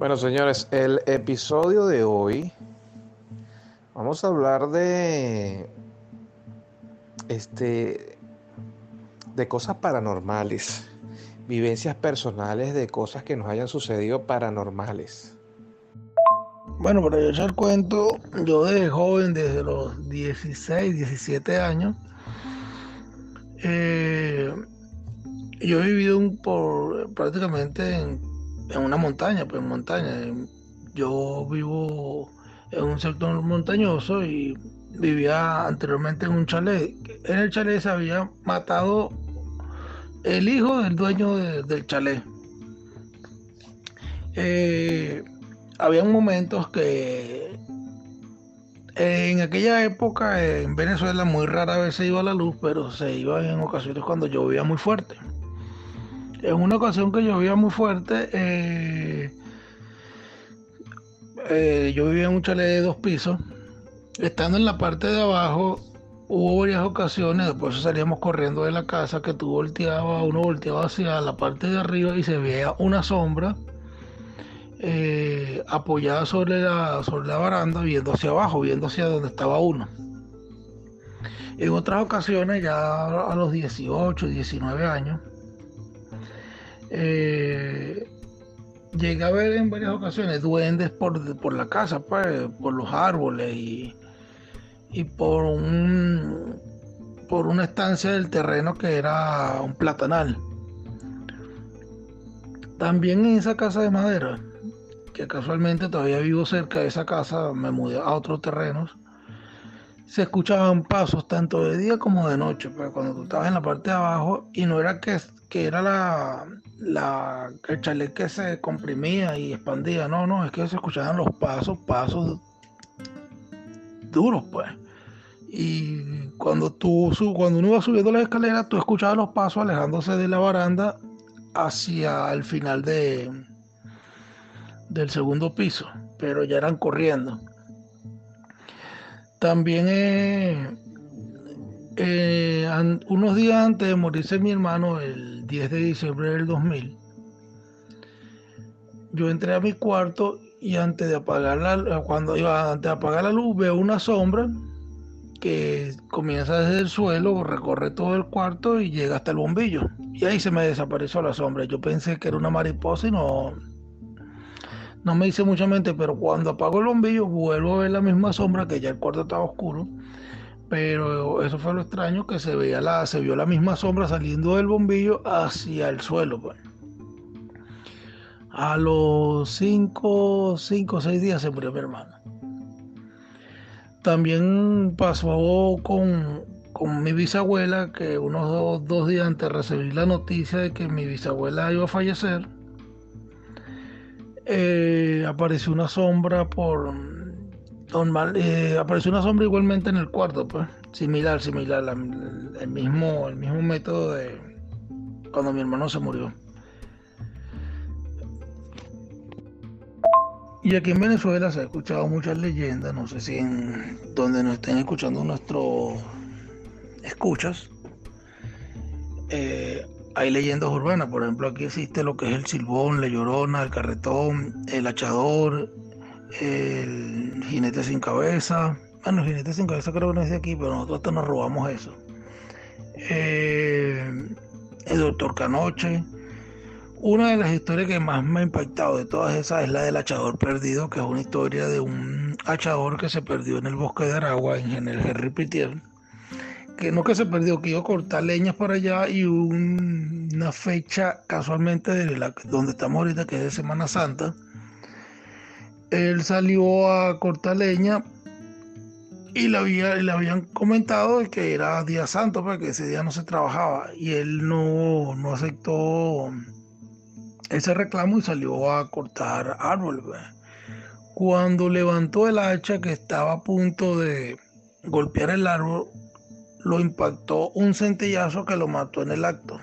Bueno, señores, el episodio de hoy vamos a hablar de este de cosas paranormales, vivencias personales de cosas que nos hayan sucedido paranormales. Bueno, para echar cuento, yo desde joven, desde los 16, 17 años, eh, yo he vivido por prácticamente en en una montaña, pues en montaña. Yo vivo en un sector montañoso y vivía anteriormente en un chalet. En el chalet se había matado el hijo del dueño del chalet. Eh, había momentos que en aquella época en Venezuela muy rara vez se iba la luz, pero se iba en ocasiones cuando llovía muy fuerte. En una ocasión que llovía muy fuerte, eh, eh, yo vivía en un chalet de dos pisos. Estando en la parte de abajo, hubo varias ocasiones, después salíamos corriendo de la casa, que tú volteabas, uno volteaba hacia la parte de arriba y se veía una sombra eh, apoyada sobre la, sobre la baranda, viendo hacia abajo, viendo hacia donde estaba uno. En otras ocasiones, ya a los 18, 19 años, eh, llegué a ver en varias ocasiones duendes por, la casa, pues, por los árboles y, y por un por una estancia del terreno que era un platanal. También en esa casa de madera, que casualmente todavía vivo cerca de esa casa, me mudé a otros terrenos, se escuchaban pasos tanto de día como de noche, pues cuando tú estabas en la parte de abajo y no era que, que era la, la, el chalet que se comprimía y expandía. No, no, es que se escuchaban los pasos, pasos duros, pues. Y cuando tú cuando uno iba subiendo las escaleras, tú escuchabas los pasos alejándose de la baranda hacia el final de del segundo piso, pero ya eran corriendo. También eh, eh, unos días antes de morirse mi hermano, el 10 de diciembre del 2000, yo entré a mi cuarto y antes de apagar la, cuando antes de apagar la luz veo una sombra que comienza desde el suelo, recorre todo el cuarto y llega hasta el bombillo. Y ahí se me desapareció la sombra. Yo pensé que era una mariposa y no, no me hice mucha mente, pero cuando apago el bombillo vuelvo a ver la misma sombra que ya el cuarto estaba oscuro pero eso fue lo extraño que se veía la, se vio la misma sombra saliendo del bombillo hacia el suelo. Pues. A los 5 o 6 días se murió mi hermano. También pasó con, mi bisabuela, que unos dos, días antes recibí la noticia de que mi bisabuela iba a fallecer. Eh, apareció una sombra por normal, eh, apareció una sombra igualmente en el cuarto, pues, similar, similar, el, mismo, el mismo método de cuando mi hermano se murió. Y aquí en Venezuela se ha escuchado muchas leyendas, no sé si en donde nos estén escuchando nuestros escuchas, eh, hay leyendas urbanas, por ejemplo aquí existe lo que es el silbón, la llorona, el carretón, el hachador, el jinete sin cabeza. Bueno, el jinete sin cabeza creo que no es de aquí, pero nosotros hasta nos robamos eso. Eh, el doctor Canoche. Una de las historias que más me ha impactado de todas esas es la del hachador perdido, que es una historia de un hachador que se perdió en el bosque de Aragua, en el Henry Pitier. Que no que se perdió, que iba a cortar leñas por allá y una fecha casualmente de donde estamos ahorita, que es de Semana Santa, él salió a cortar leña y le, le habían comentado que era día santo, porque pues, ese día no se trabajaba y él no, aceptó ese reclamo y salió a cortar árboles. Pues. Cuando levantó el hacha que estaba a punto de golpear el árbol, lo impactó un centellazo que lo mató en el acto.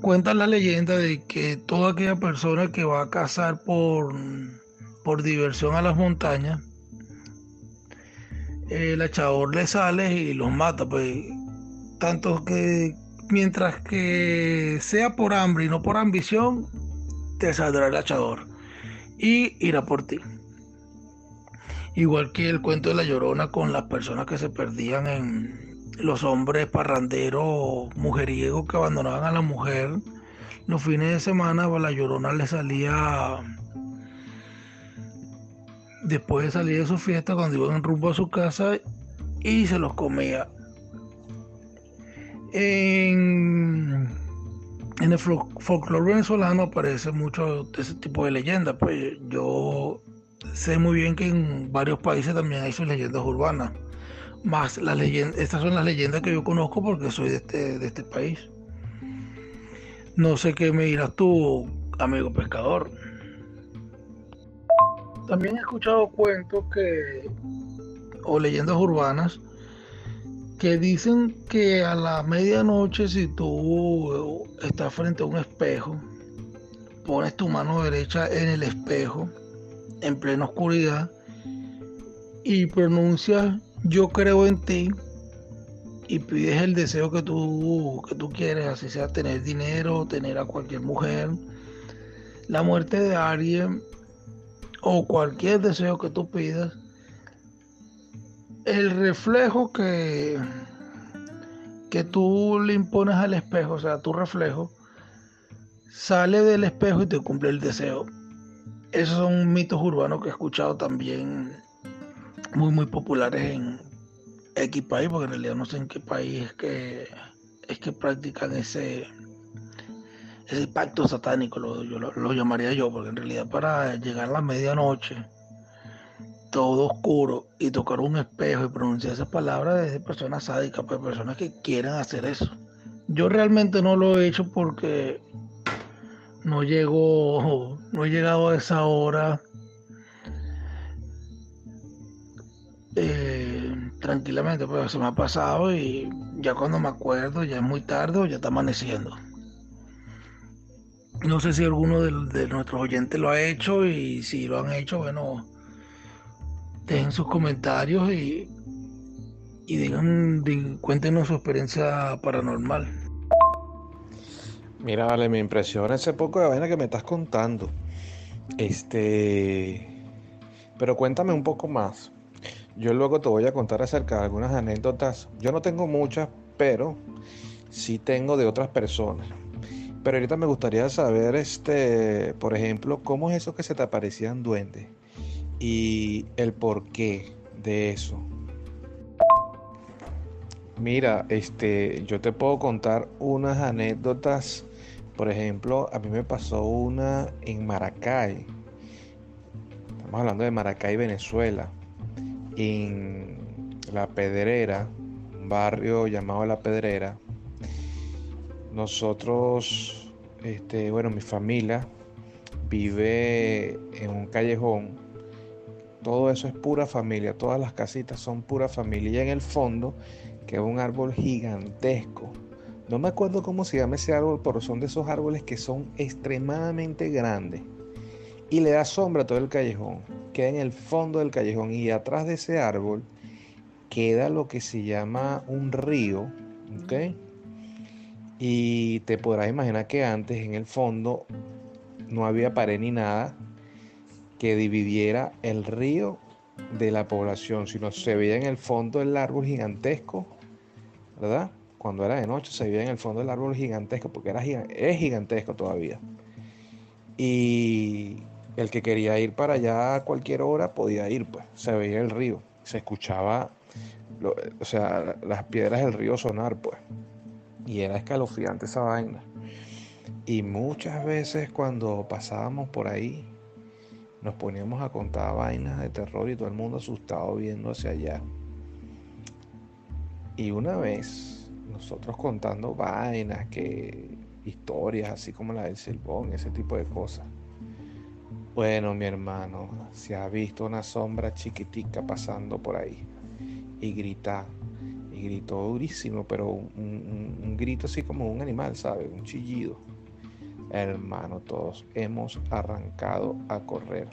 Cuenta la leyenda de que toda aquella persona que va a cazar por por diversión a las montañas, el echador le sale y los mata, pues tanto que mientras que sea por hambre y no por ambición, te saldrá el echador. y irá por ti. Igual que el cuento de la llorona con las personas que se perdían en los hombres parranderos, mujeriegos que abandonaban a la mujer los fines de semana, pues, la llorona le salía después de salir de su fiesta, cuando iban rumbo a su casa y se los comía. En, el folclore venezolano aparece mucho de ese tipo de leyendas. Pues yo sé muy bien que en varios países también hay sus leyendas urbanas. Más las leyendas, estas son las leyendas que yo conozco porque soy de este, de este país. No sé qué me dirás tú, amigo pescador. También he escuchado cuentos que, o leyendas urbanas, que dicen que a la medianoche si tú estás frente a un espejo, pones tu mano derecha en el espejo, en plena oscuridad, y pronuncias yo creo en ti, y pides el deseo que tú, que tú quieres, así sea tener dinero, tener a cualquier mujer, la muerte de alguien o cualquier deseo que tú pidas, el reflejo que, que tú le impones al espejo, o sea, tu reflejo, sale del espejo y te cumple el deseo. Esos son mitos urbanos que he escuchado también muy, muy populares en, X país, porque en realidad no sé en qué país es que, es que practican ese, ese pacto satánico, lo, lo, llamaría yo, porque en realidad para llegar a la medianoche, todo oscuro, y tocar un espejo y pronunciar esas palabras es de personas sádicas, pues personas que quieran hacer eso. Yo realmente no lo he hecho porque no llego, no he llegado a esa hora. Eh, tranquilamente, pues se me ha pasado y ya cuando me acuerdo ya es muy tarde o ya está amaneciendo. No sé si alguno de, nuestros oyentes lo ha hecho y si lo han hecho, bueno, dejen sus comentarios y, y digan, cuéntenos su experiencia paranormal. Mira, vale, me impresiona ese poco de vaina que me estás contando. Este. Pero cuéntame un poco más. Yo luego te voy a contar acerca de algunas anécdotas. Yo no tengo muchas, pero sí tengo de otras personas. Pero ahorita me gustaría saber, este, por ejemplo, cómo es eso que se te aparecían duendes y el porqué de eso. Mira, este, yo te puedo contar unas anécdotas. Por ejemplo, a mí me pasó una en Maracay. Estamos hablando de Maracay, Venezuela en La Pedrera, un barrio llamado La Pedrera, nosotros, este, bueno, mi familia vive en un callejón. Todo eso es pura familia, todas las casitas son pura familia. Y en el fondo queda un árbol gigantesco. No me acuerdo cómo se llama ese árbol, pero son de esos árboles que son extremadamente grandes y le da sombra a todo el callejón. Queda en el fondo del callejón y atrás de ese árbol queda lo que se llama un río. ¿ok? Y te podrás imaginar que antes en el fondo no había pared ni nada que dividiera el río de la población, sino se veía en el fondo el árbol gigantesco, ¿verdad? Cuando era de noche se veía en el fondo el árbol gigantesco, porque era, es gigantesco todavía. Y el que quería ir para allá a cualquier hora podía ir, pues se veía el río, se escuchaba, o sea, las piedras del río sonar, pues, y era escalofriante esa vaina. Y muchas veces cuando pasábamos por ahí, nos poníamos a contar vainas de terror y todo el mundo asustado viendo hacia allá. Y una vez, nosotros contando vainas, que historias así como la del silbón, ese tipo de cosas bueno, mi hermano, se ha visto una sombra chiquitica pasando por ahí y grita, y gritó durísimo, pero un, grito así como un animal, ¿sabes? Un chillido. Hermano, todos hemos arrancado a correr.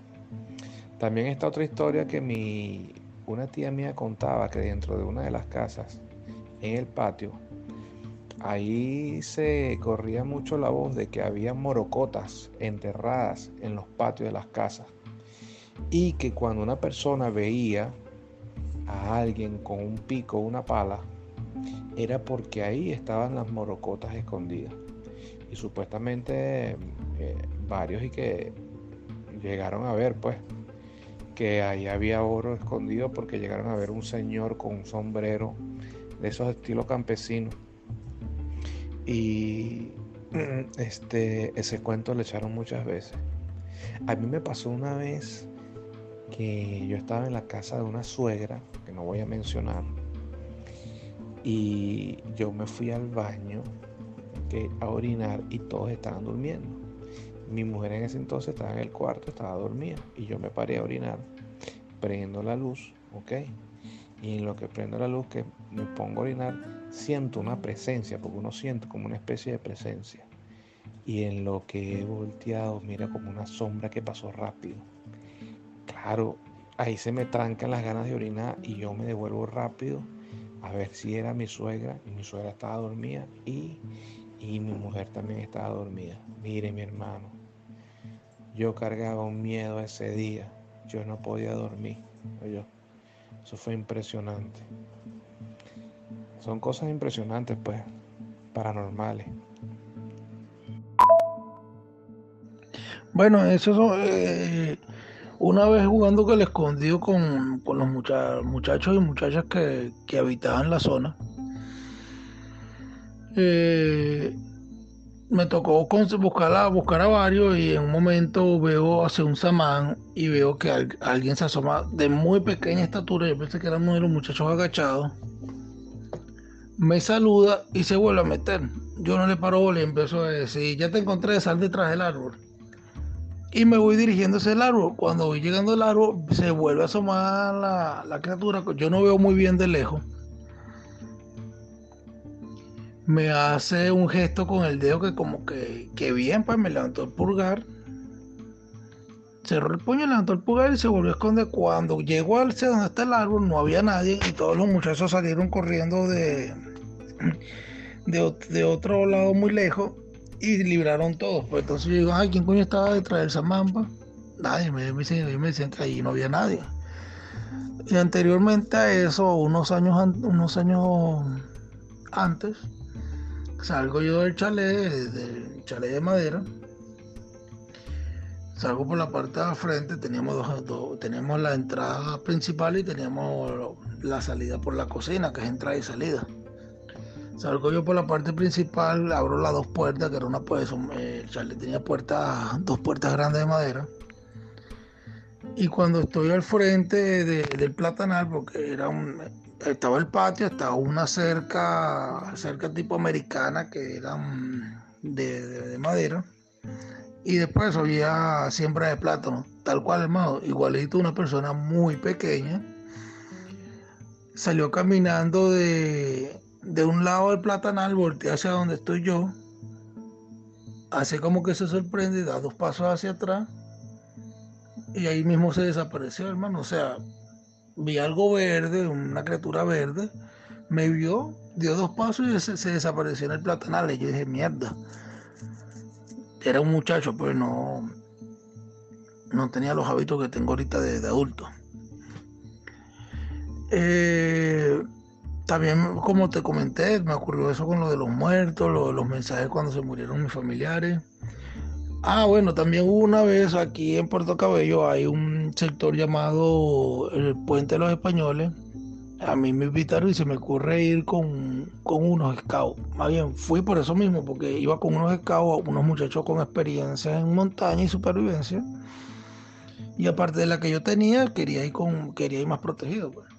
También está otra historia que mi, una tía mía contaba que dentro de una de las casas, en el patio, ahí se corría mucho la voz de que había morocotas enterradas en los patios de las casas y que cuando una persona veía a alguien con un pico o una pala, era porque ahí estaban las morocotas escondidas. Y supuestamente eh, varios y que llegaron a ver pues que ahí había oro escondido porque llegaron a ver un señor con un sombrero de esos estilos campesinos. Y este, ese cuento le echaron muchas veces. A mí me pasó una vez que yo estaba en la casa de una suegra, que no voy a mencionar, y yo me fui al baño a orinar y todos estaban durmiendo. Mi mujer en ese entonces estaba en el cuarto, estaba dormida y yo me paré a orinar, prendo la luz, ¿ok? Y en lo que prendo la luz, que me pongo a orinar, siento una presencia, porque uno siente como una especie de presencia. Y en lo que he volteado, mira como una sombra que pasó rápido. Claro, ahí se me trancan las ganas de orinar y yo me devuelvo rápido a ver si era mi suegra. Y mi suegra estaba dormida y, y mi mujer también estaba dormida. Mire mi hermano, yo cargaba un miedo ese día. Yo no podía dormir. Eso fue impresionante. Son cosas impresionantes, pues, paranormales. Bueno, eso son, eh, una vez jugando que le escondido con, los muchachos y muchachas que, habitaban la zona, eh, me tocó buscar a, buscar a varios y en un momento veo hacia un samán y veo que alguien se asoma de muy pequeña estatura, yo pensé que era uno de los muchachos agachados, me saluda y se vuelve a meter. Yo no le paro y empiezo a decir, ya te encontré, sal detrás del árbol. Y me voy dirigiendo hacia el árbol. Cuando voy llegando al árbol, se vuelve a asomar la, la criatura. Yo no veo muy bien de lejos me hace un gesto con el dedo que como que, que bien, pues me levantó el pulgar. Cerró el puño, levantó el pulgar y se volvió a esconder. Cuando llegó al donde está el árbol, no había nadie y todos los muchachos salieron corriendo de, de, otro lado muy lejos y libraron todos. Pues entonces yo digo, ay, ¿quién coño estaba detrás de esa mampa? Nadie, me, me, me decían que ahí no había nadie. Y anteriormente a eso, unos años, unos años antes, Salgo yo del chalet, del chalet de madera. Salgo por la parte de la frente, teníamos, dos, teníamos la entrada principal y teníamos la salida por la cocina, que es entrada y salida. Salgo yo por la parte principal, abro las dos puertas, que era una pues, el chalet tenía puertas, dos puertas grandes de madera. Y cuando estoy al frente del platanal, porque era un, estaba el patio, estaba una cerca, cerca tipo americana que era de, madera. Y después había siembra de plátano, tal cual, hermano, igualito una persona muy pequeña. Salió caminando de, de un lado del platanal, voltea hacia donde estoy yo. Hace como que se sorprende, da dos pasos hacia atrás. Y ahí mismo se desapareció, hermano. O sea, vi algo verde, una criatura verde, me vio, dio dos pasos y se, desapareció en el platanal. Y yo dije, mierda. Era un muchacho, pues no, no tenía los hábitos que tengo ahorita de, adulto. Eh, también, como te comenté, me ocurrió eso con lo de los muertos, lo de los mensajes cuando se murieron mis familiares. Ah, bueno, también una vez aquí en Puerto Cabello hay un sector llamado el Puente de los Españoles. A mí me invitaron y se me ocurre ir con, unos scouts. Más bien, fui por eso mismo, porque iba con unos scouts, unos muchachos con experiencia en montaña y supervivencia. Y aparte de la que yo tenía, quería ir, con, quería ir más protegido. Pues.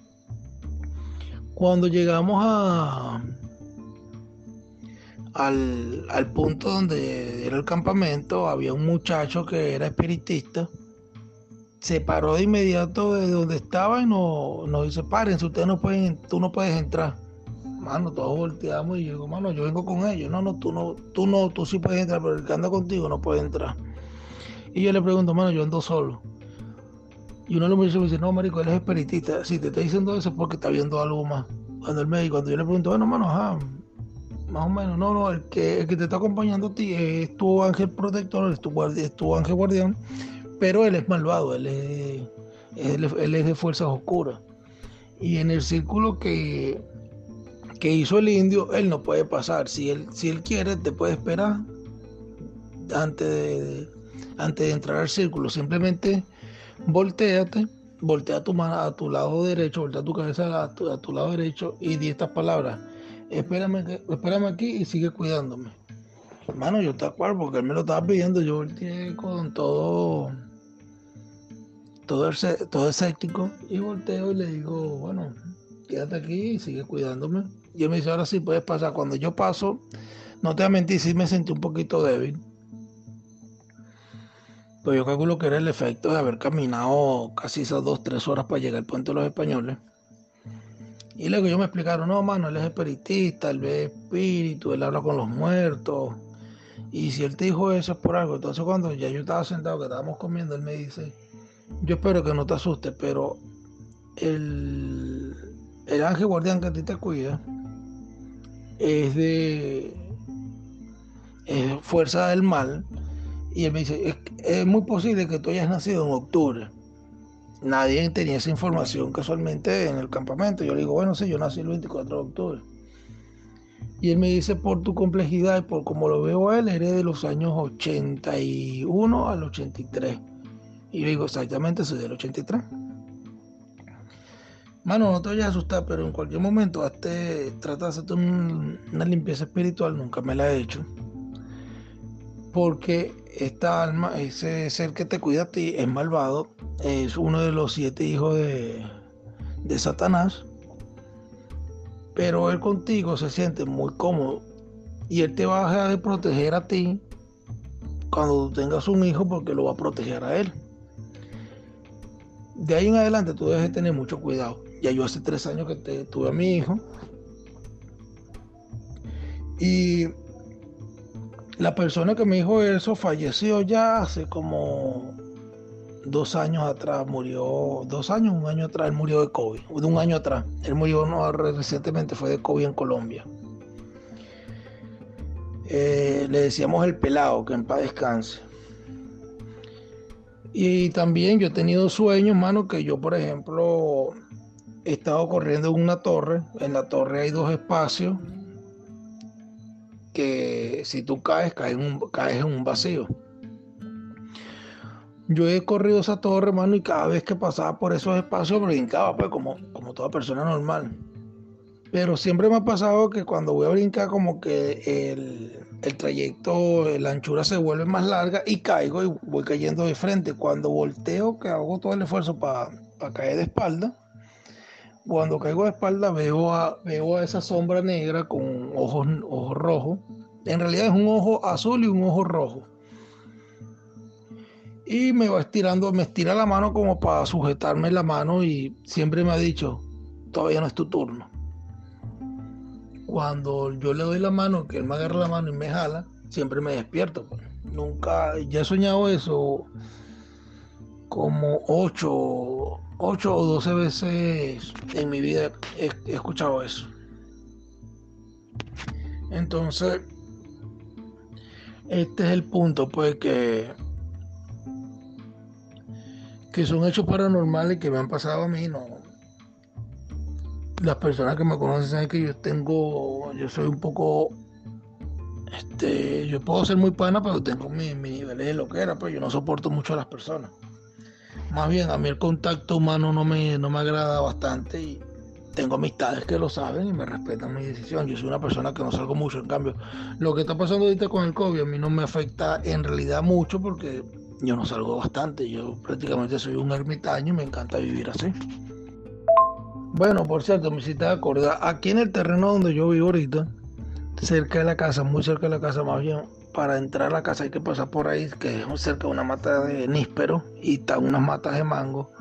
Cuando llegamos a, al, punto donde era el campamento, había un muchacho que era espiritista. Se paró de inmediato de donde estaba y nos, nos dice, párense, ustedes no pueden, tú no puedes entrar. Mano, todos volteamos y yo digo, mano, yo vengo con ellos. No, no, tú no, tú no, tú sí puedes entrar, pero el que anda contigo no puede entrar. Y yo le pregunto, mano, yo ando solo. Y uno de los muchachos me dice, no, marico, él es espiritista. Si te está diciendo eso es porque está viendo algo más. Cuando él me cuando yo le pregunto, bueno, mano, ajá, más o menos, no, no, el que, el que te está acompañando a ti es tu ángel protector, es tu, es tu ángel guardián, pero él es malvado, él es, él, es de fuerzas oscuras. Y en el círculo que, que hizo el indio, él no puede pasar. Si él, si él quiere, te puede esperar antes de, antes de entrar al círculo. Simplemente volteate, voltea tu mano a tu lado derecho, voltea tu cabeza a tu, lado derecho y di estas palabras espérame, espérame aquí y sigue cuidándome. Hermano, yo te acuerdo porque él me lo estaba pidiendo, yo volteé con todo, todo, todo escéptico y volteo y le digo, bueno, quédate aquí y sigue cuidándome. Y él me dice, ahora sí puedes pasar. Cuando yo paso, no te voy a mentir, sí me sentí un poquito débil. Pero yo calculo que era el efecto de haber caminado casi esas dos, tres horas para llegar al puente de los españoles. Y luego yo me explicaron, no, mano, él es espiritista, él ve espíritu, él habla con los muertos. Y si él te dijo eso es por algo. Entonces cuando ya yo estaba sentado, que estábamos comiendo, él me dice, yo espero que no te asustes, pero el, el ángel guardián que a ti te cuida es de fuerza del mal. Y él me dice, es, muy posible que tú hayas nacido en octubre nadie tenía esa información casualmente en el campamento. Yo le digo, bueno, sí, yo nací el 24 de octubre. Y él me dice, por tu complejidad y por como lo veo a él, eres de los años 81 al 83. Y yo digo, exactamente, soy del 83. Mano, no te vayas a asustar, pero en cualquier momento hazte, trata de hacerte una limpieza espiritual, nunca me la he hecho. Porque esta alma, ese ser que te cuida a ti, es malvado, es uno de los siete hijos de, de Satanás, pero él contigo se siente muy cómodo y él te va a dejar de proteger a ti cuando tengas un hijo porque lo va a proteger a él. De ahí en adelante tú debes tener mucho cuidado. Ya yo hace tres años que tuve a mi hijo y la persona que me dijo eso falleció ya hace como dos años atrás, murió, dos años, un año atrás, él murió de COVID, de un año atrás. Él murió no, recientemente, fue de COVID en Colombia. Eh, le decíamos el pelado, que en paz descanse. Y también yo he tenido sueños, mano, que yo, por ejemplo, he estado corriendo en una torre. En la torre hay dos espacios que si tú caes, caes en un, caes en un vacío. Yo he corrido esa torre, hermano, y cada vez que pasaba por esos espacios brincaba, pues, como, como toda persona normal. Pero siempre me ha pasado que cuando voy a brincar, como que el, el trayecto, la anchura se vuelve más larga y caigo y voy cayendo de frente. Cuando volteo, que hago todo el esfuerzo para caer de espalda, cuando caigo de espalda veo a, veo a esa sombra negra con ojos, ojos rojos. En realidad es un ojo azul y un ojo rojo. Y me va estirando, me estira la mano como para sujetarme la mano y siempre me ha dicho, todavía no es tu turno. Cuando yo le doy la mano, que él me agarra la mano y me jala, siempre me despierto. Pues. Nunca, ya he soñado eso como ocho 8 o 12 veces en mi vida he, escuchado eso. Entonces, este es el punto, pues que, que son hechos paranormales que me han pasado a mí, no. Las personas que me conocen saben que yo tengo, yo soy un poco, este, yo puedo ser muy pana, pero tengo mi, mi niveles de loquera, pues yo no soporto mucho a las personas. Más bien, a mí el contacto humano no me, no me agrada bastante y tengo amistades que lo saben y me respetan mi decisión. Yo soy una persona que no salgo mucho, en cambio, lo que está pasando ahorita con el COVID a mí no me afecta en realidad mucho porque yo no salgo bastante. Yo prácticamente soy un ermitaño y me encanta vivir así. Bueno, por cierto, me hiciste acordar, aquí en el terreno donde yo vivo ahorita, cerca de la casa, muy cerca de la casa más bien, para entrar a la casa hay que pasar por ahí, que es cerca de una mata de níspero y están unas matas de mango.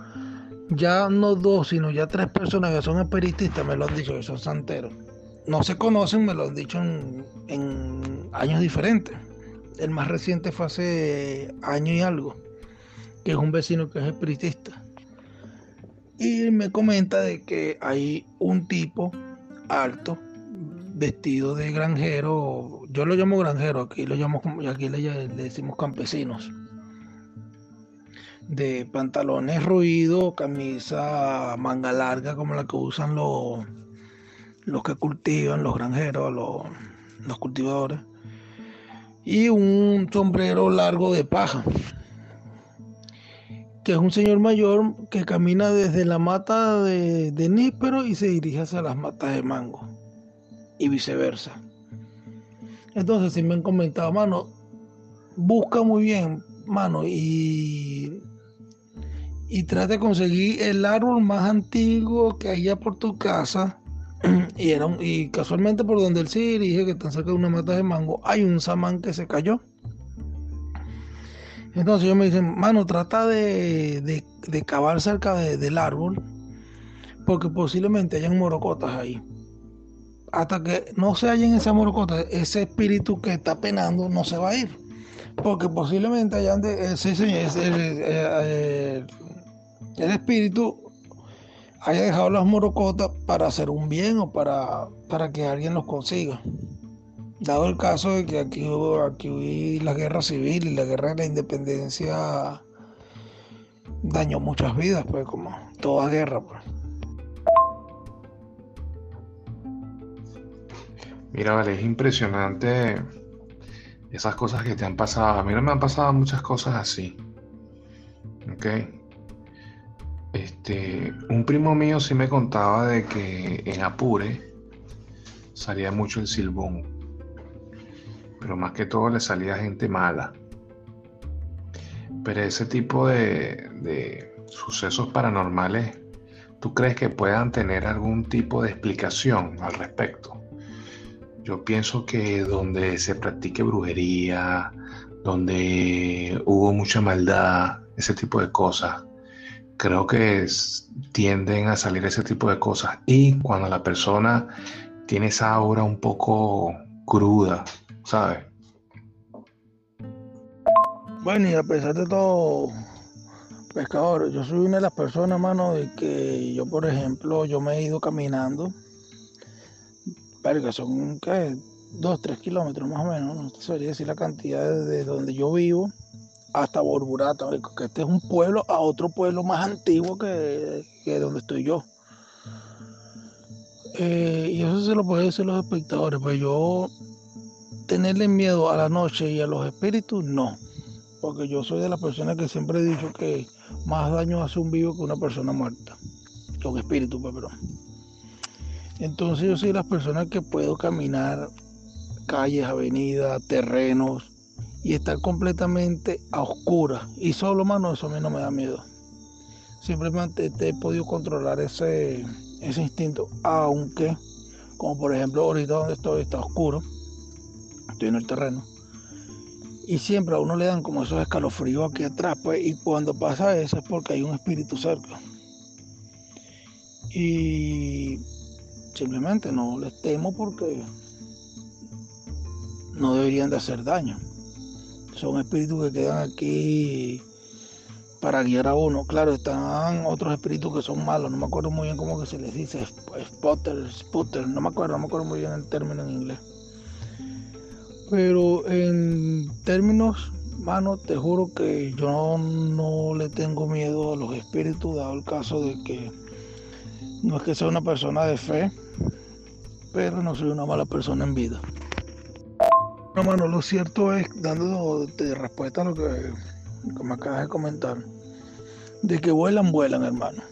Ya no dos, sino ya tres personas que son espiritistas me lo han dicho, que son santeros. No se conocen, me lo han dicho en, años diferentes. El más reciente fue hace año y algo, que es un vecino que es espiritista. Y me comenta de que hay un tipo alto, vestido de granjero, yo lo llamo granjero, aquí lo llamo, aquí le, decimos campesinos, de pantalones ruidos, camisa manga larga como la que usan los, los que cultivan, los granjeros, los, los cultivadores, y un sombrero largo de paja que es un señor mayor que camina desde la mata de, de níspero y se dirige hacia las matas de mango y viceversa. Entonces, si me han comentado, mano, busca muy bien, mano, y, y trata de conseguir el árbol más antiguo que haya por tu casa. Y, era y casualmente por donde él se dirige, que está cerca de una mata de mango, hay un samán que se cayó. Entonces ellos me dicen, mano, trata de, de, cavar cerca del árbol, porque posiblemente hayan morocotas ahí. Hasta que no se hallen esa morocota, ese espíritu que está penando no se va a ir. Porque posiblemente hayan de, ese, el, el, espíritu haya dejado las morocotas para hacer un bien o para, para que alguien los consiga. Dado el caso de que aquí hubo, aquí la guerra civil y la guerra de la independencia dañó muchas vidas, pues como toda guerra. Pues. Mira, vale, es impresionante esas cosas que te han pasado. A mí no me han pasado muchas cosas así. ¿Ok? Este, un primo mío sí me contaba de que en Apure salía mucho el silbón pero más que todo le salía gente mala. Pero ese tipo de, sucesos paranormales, ¿tú crees que puedan tener algún tipo de explicación al respecto? Yo pienso que donde se practique brujería, donde hubo mucha maldad, ese tipo de cosas, creo que tienden a salir ese tipo de cosas. Y cuando la persona tiene esa aura un poco cruda, ¿sabes? Bueno, y a pesar de todo, pescador, yo soy una de las personas, mano, de que yo, por ejemplo, yo me he ido caminando, que son, ¿qué? Dos, tres kilómetros más o menos, no te sabría decir la cantidad de donde yo vivo hasta Borburata, que este es un pueblo a otro pueblo más antiguo que, que donde estoy yo. Eh, y eso se lo puede decir los espectadores, pues yo tenerle miedo a la noche y a los espíritus, no. Porque yo soy de las personas que siempre he dicho que más daño hace un vivo que una persona muerta. Que un espíritu, pues, perdón. Entonces yo soy las personas que puedo caminar calles, avenidas, terrenos y estar completamente a oscuras. Y solo, mano, eso a mí no me da miedo. Simplemente he podido controlar ese, ese instinto, aunque, como por ejemplo ahorita donde estoy está oscuro estoy en el terreno. Y siempre a uno le dan como esos escalofríos aquí atrás, pues, y cuando pasa eso es porque hay un espíritu cerca. Y simplemente no les temo porque no deberían de hacer daño. Son espíritus que quedan aquí para guiar a uno. Claro, están otros espíritus que son malos, no me acuerdo muy bien cómo que se les dice, spotter, spotter, no me acuerdo, no me acuerdo muy bien el término en inglés. Pero en términos, mano, te juro que yo no le tengo miedo a los espíritus, dado el caso de que no es que sea una persona de fe, pero no soy una mala persona en vida. No, mano, lo cierto es, dando respuesta a lo que, me acabas de comentar, de que vuelan, vuelan, hermano.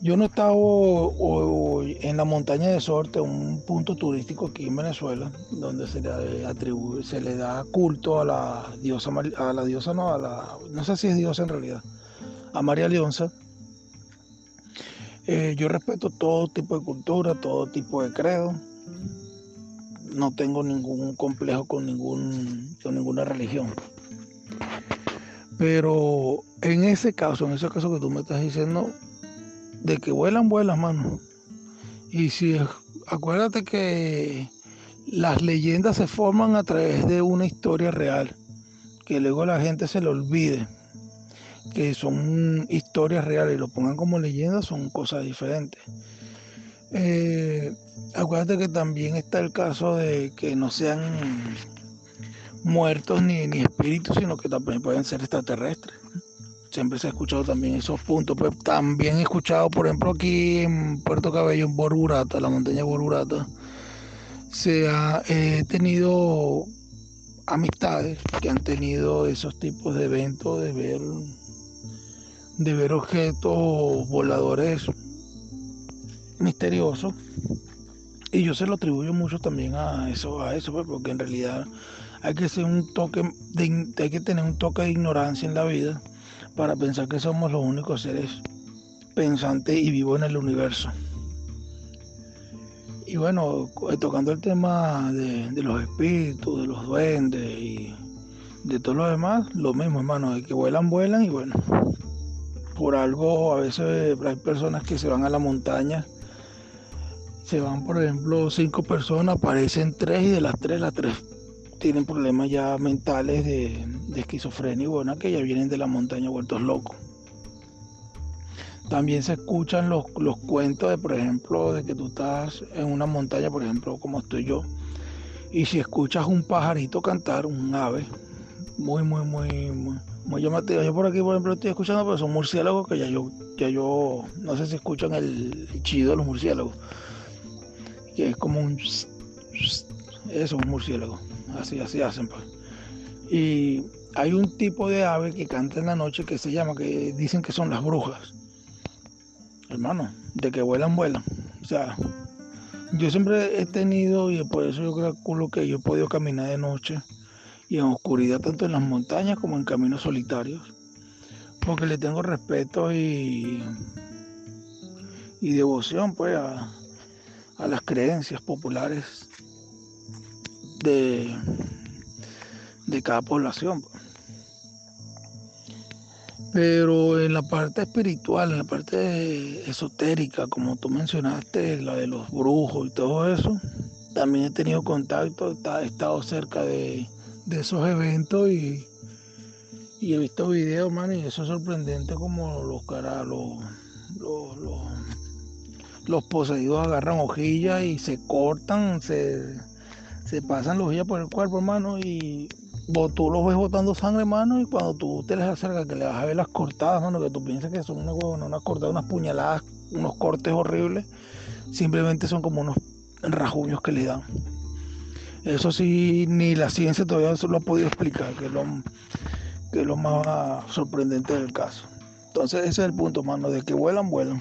Yo no he estado en la montaña de Sorte, un punto turístico aquí en Venezuela, donde se le atribuye, se le da culto a la diosa, a la diosa no, a la, no sé si es diosa en realidad, a María Leonza. Eh, yo respeto todo tipo de cultura, todo tipo de credo. No tengo ningún complejo con ninguna religión. Pero en ese caso, en ese caso que tú me estás diciendo, de que vuelan, vuelan, mano. Y si acuérdate que las leyendas se forman a través de una historia real, que luego la gente se le olvide que son historias reales y lo pongan como leyendas, son cosas diferentes. Eh, acuérdate que también está el caso de que no sean muertos ni, ni espíritus, sino que también pueden ser extraterrestres. Siempre se ha escuchado también esos puntos. Pues también he escuchado, por ejemplo, aquí en Puerto Cabello, en Borburata, la montaña Borburata, se ha eh, tenido amistades que han tenido esos tipos de eventos de ver de ver objetos voladores misteriosos y yo se lo atribuyo mucho también a eso a eso pues, porque en realidad hay que ser un toque de, hay que tener un toque de ignorancia en la vida para pensar que somos los únicos seres pensantes y vivos en el universo. Y bueno, eh, tocando el tema de, los espíritus, de los duendes y de todo lo demás, lo mismo, hermano, de que vuelan, vuelan y bueno, por algo a veces hay personas que se van a la montaña, se van, por ejemplo, cinco personas, aparecen tres y de las tres, las tres tienen problemas ya mentales de, esquizofrenia y bueno, que ya vienen de la montaña vueltos locos. También se escuchan los, cuentos de, por ejemplo, de que tú estás en una montaña, por ejemplo, como estoy yo, y si escuchas un pajarito cantar, un ave, muy, muy, muy, muy, llamativo. Yo por aquí, por ejemplo, estoy escuchando, pero son murciélagos que ya yo, ya yo, no sé si escuchan el, chido de los murciélagos, que es como un... Eso, es un murciélago así, así hacen pues. Y hay un tipo de ave que canta en la noche que se llama, que dicen que son las brujas. Hermano, de que vuelan, vuelan. O sea, yo siempre he tenido, y por eso yo calculo que yo he podido caminar de noche y en oscuridad, tanto en las montañas como en caminos solitarios, porque le tengo respeto y, y devoción pues a, a las creencias populares de, de cada población. Pero en la parte espiritual, en la parte esotérica, como tú mencionaste, la de los brujos y todo eso, también he tenido contacto, he estado cerca de, esos eventos y, he visto videos, man, y eso es sorprendente como los caras, los, los, los poseídos agarran hojillas y se cortan, se se pasan los días por el cuerpo, hermano, y tú los ves botando sangre, hermano, y cuando tú te les acercas, que le vas a ver las cortadas, hermano, que tú piensas que son una, unas cortadas, unas puñaladas, unos cortes horribles, simplemente son como unos rajuños que le dan. Eso sí, ni la ciencia todavía se lo ha podido explicar, que es lo, que es lo más sorprendente del caso. Entonces ese es el punto, hermano, de que vuelan, vuelan.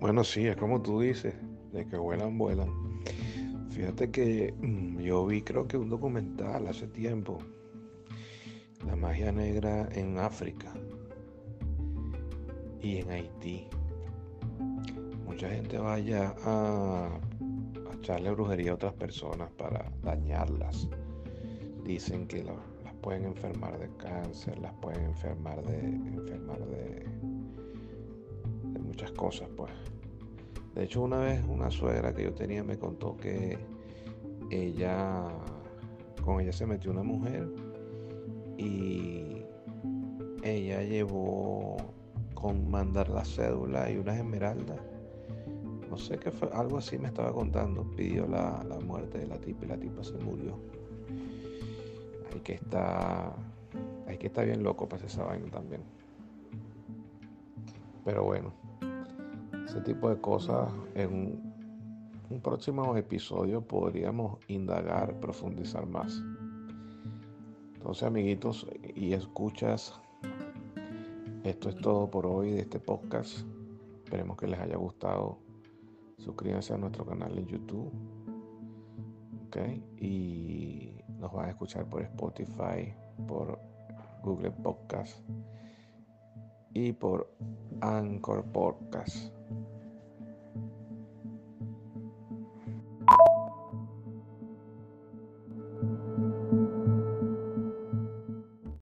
Bueno, sí, es como tú dices de que vuelan, vuelan. Fíjate que mm, yo vi creo que un documental hace tiempo, la magia negra en África y en Haití. Mucha gente vaya a, a echarle brujería a otras personas para dañarlas. Dicen que las pueden enfermar de cáncer, las pueden enfermar de enfermar de, de muchas cosas, pues. De hecho, una vez una suegra que yo tenía me contó que ella, con ella se metió una mujer y ella llevó con mandar la cédula y unas esmeraldas. No sé qué fue, algo así me estaba contando. Pidió la, muerte de la tipa y la tipa se murió. Hay que estar, hay que estar bien loco para esa vaina también. Pero bueno ese tipo de cosas en un, próximo episodio podríamos indagar, profundizar más. Entonces, amiguitos y escuchas, esto es todo por hoy de este podcast. Esperemos que les haya gustado suscríbanse a nuestro canal en YouTube. Okay. Y nos van a escuchar por Spotify, por Google Podcast y por Anchor Podcast.